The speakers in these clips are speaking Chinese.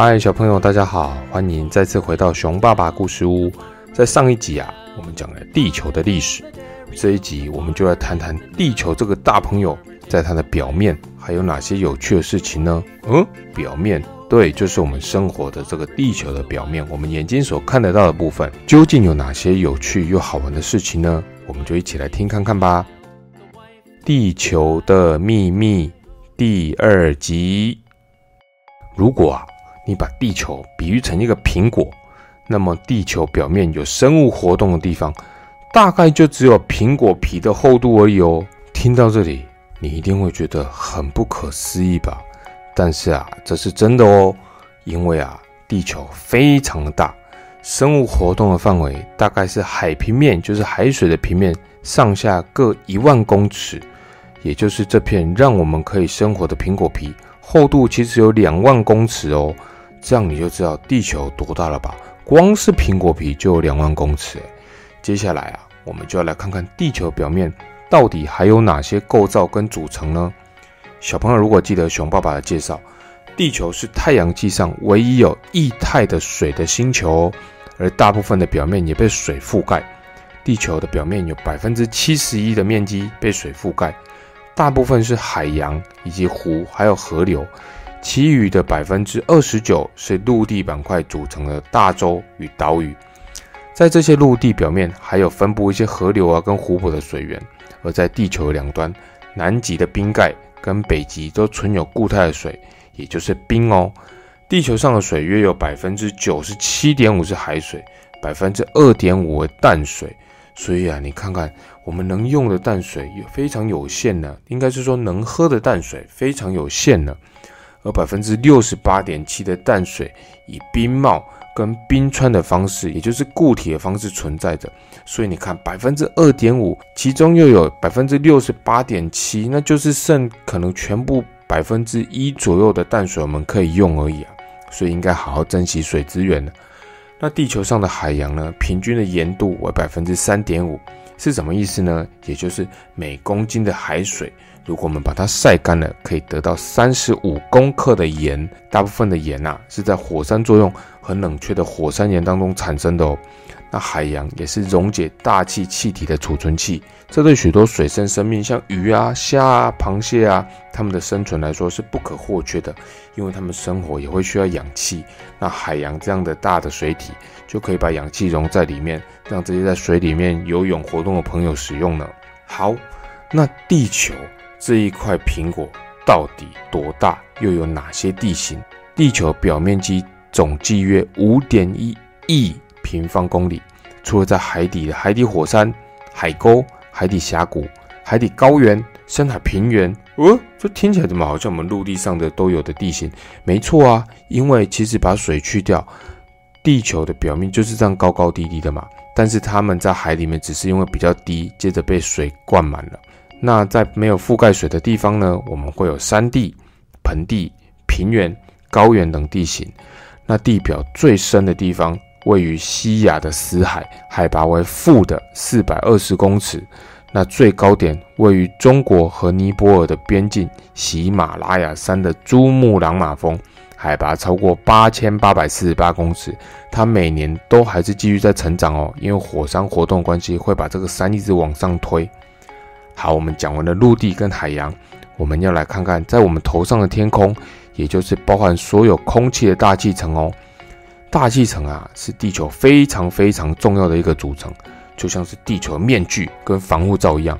嗨，小朋友，大家好，欢迎再次回到熊爸爸故事屋。在上一集啊，我们讲了地球的历史，这一集我们就来谈谈地球这个大朋友，在它的表面还有哪些有趣的事情呢？嗯，表面，对，就是我们生活的这个地球的表面，我们眼睛所看得到的部分，究竟有哪些有趣又好玩的事情呢？我们就一起来听看看吧。地球的秘密第二集。如果啊，你把地球比喻成一个苹果，那么地球表面有生物活动的地方，大概就只有苹果皮的厚度而已哦。听到这里，你一定会觉得很不可思议吧？但是啊，这是真的哦，因为啊，地球非常的大，生物活动的范围大概是海平面，就是海水的平面上下各一万公尺。也就是这片让我们可以生活的苹果皮厚度其实有两万公尺哦，这样你就知道地球多大了吧？光是苹果皮就有两万公尺接下来啊，我们就要来看看地球表面到底还有哪些构造跟组成呢？小朋友如果记得熊爸爸的介绍，地球是太阳系上唯一有液态的水的星球哦，而大部分的表面也被水覆盖。地球的表面有百分之七十一的面积被水覆盖。大部分是海洋以及湖，还有河流，其余的百分之二十九是陆地板块组成的大洲与岛屿。在这些陆地表面，还有分布一些河流啊跟湖泊的水源。而在地球两端，南极的冰盖跟北极都存有固态的水，也就是冰哦。地球上的水约有百分之九十七点五是海水，百分之二点五为淡水。所以啊，你看看我们能用的淡水也非常有限呢，应该是说能喝的淡水非常有限呢。而百分之六十八点七的淡水以冰帽跟冰川的方式，也就是固体的方式存在着。所以你看，百分之二点五，其中又有百分之六十八点七，那就是剩可能全部百分之一左右的淡水我们可以用而已啊。所以应该好好珍惜水资源的。那地球上的海洋呢？平均的盐度为百分之三点五，是什么意思呢？也就是每公斤的海水，如果我们把它晒干了，可以得到三十五公克的盐。大部分的盐呐，是在火山作用和冷却的火山岩当中产生的哦。那海洋也是溶解大气气体的储存器，这对许多水生生命，像鱼啊、虾啊、螃蟹啊，它们的生存来说是不可或缺的，因为它们生活也会需要氧气。那海洋这样的大的水体，就可以把氧气溶在里面，让这些在水里面游泳活动的朋友使用呢。好，那地球这一块苹果到底多大，又有哪些地形？地球表面积总计约五点一亿。平方公里，除了在海底的海底火山、海沟、海底峡谷、海底高原、深海平原，哦，这听起来怎么好像我们陆地上的都有的地形？没错啊，因为其实把水去掉，地球的表面就是这样高高低低的嘛。但是它们在海里面只是因为比较低，接着被水灌满了。那在没有覆盖水的地方呢，我们会有山地、盆地、平原、高原等地形。那地表最深的地方。位于西亚的死海，海拔为负的四百二十公尺。那最高点位于中国和尼泊尔的边境喜马拉雅山的珠穆朗玛峰，海拔超过八千八百四十八公尺。它每年都还是继续在成长哦，因为火山活动关系会把这个山一直往上推。好，我们讲完了陆地跟海洋，我们要来看看在我们头上的天空，也就是包含所有空气的大气层哦。大气层啊，是地球非常非常重要的一个组成，就像是地球的面具跟防护罩一样。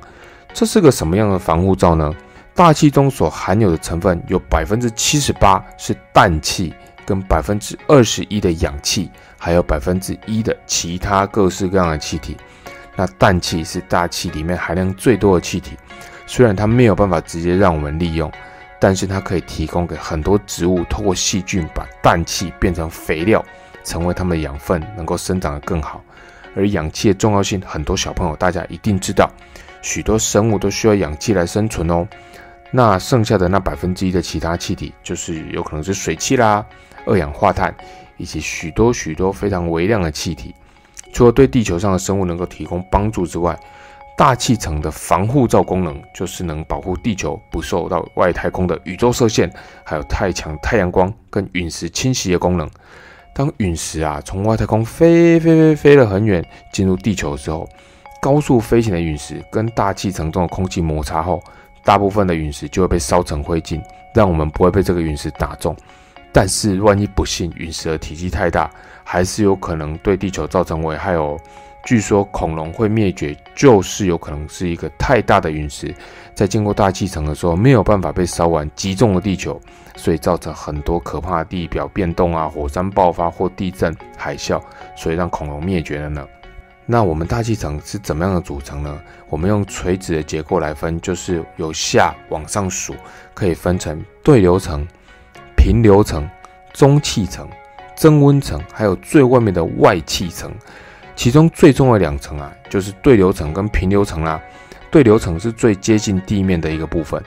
这是个什么样的防护罩呢？大气中所含有的成分有百分之七十八是氮气，跟百分之二十一的氧气，还有百分之一的其他各式各样的气体。那氮气是大气里面含量最多的气体，虽然它没有办法直接让我们利用。但是它可以提供给很多植物，透过细菌把氮气变成肥料，成为它们的养分，能够生长得更好。而氧气的重要性，很多小朋友大家一定知道，许多生物都需要氧气来生存哦。那剩下的那百分之一的其他气体，就是有可能是水汽啦、二氧化碳，以及许多许多非常微量的气体。除了对地球上的生物能够提供帮助之外，大气层的防护罩功能就是能保护地球不受到外太空的宇宙射线，还有太强太阳光跟陨石侵袭的功能。当陨石啊从外太空飞飞飞飞了很远进入地球的时候，高速飞行的陨石跟大气层中的空气摩擦后，大部分的陨石就会被烧成灰烬，让我们不会被这个陨石打中。但是万一不幸陨石的体积太大，还是有可能对地球造成危害哦。据说恐龙会灭绝，就是有可能是一个太大的陨石，在经过大气层的时候没有办法被烧完，击中了地球，所以造成很多可怕的地表变动啊，火山爆发或地震、海啸，所以让恐龙灭绝了呢。那我们大气层是怎么样的组成呢？我们用垂直的结构来分，就是由下往上数，可以分成对流层、平流层、中气层、增温层，还有最外面的外气层。其中最重要的两层啊，就是对流层跟平流层啦。对流层是最接近地面的一个部分，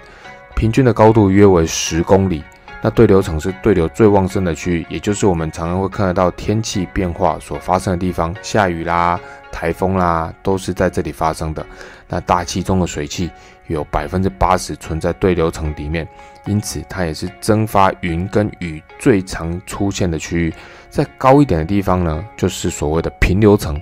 平均的高度约为十公里。那对流层是对流最旺盛的区域，也就是我们常常会看得到天气变化所发生的地方，下雨啦、台风啦，都是在这里发生的。那大气中的水汽有百分之八十存在对流层里面，因此它也是蒸发云跟雨最常出现的区域。再高一点的地方呢，就是所谓的平流层，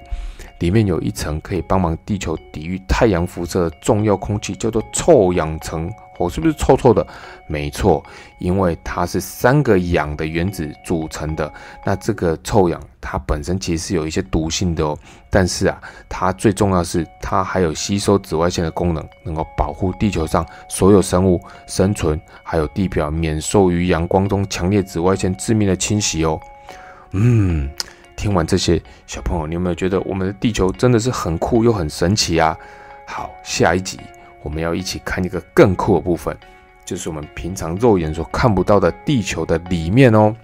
里面有一层可以帮忙地球抵御太阳辐射的重要空气，叫做臭氧层。哦，是不是臭臭的？没错，因为它是三个氧的原子组成的。那这个臭氧它本身其实是有一些毒性的哦。但是啊，它最重要是它还有吸收紫外线的功能，能够保护地球上所有生物生存，还有地表免受于阳光中强烈紫外线致命的侵袭哦。嗯，听完这些，小朋友，你有没有觉得我们的地球真的是很酷又很神奇啊？好，下一集我们要一起看一个更酷的部分，就是我们平常肉眼所看不到的地球的里面哦。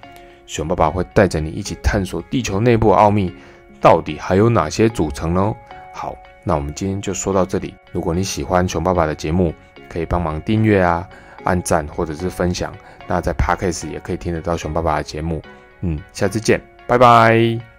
熊爸爸会带着你一起探索地球内部奥秘，到底还有哪些组成呢？好，那我们今天就说到这里。如果你喜欢熊爸爸的节目，可以帮忙订阅啊、按赞或者是分享。那在 Podcast 也可以听得到熊爸爸的节目。嗯，下次见，拜拜。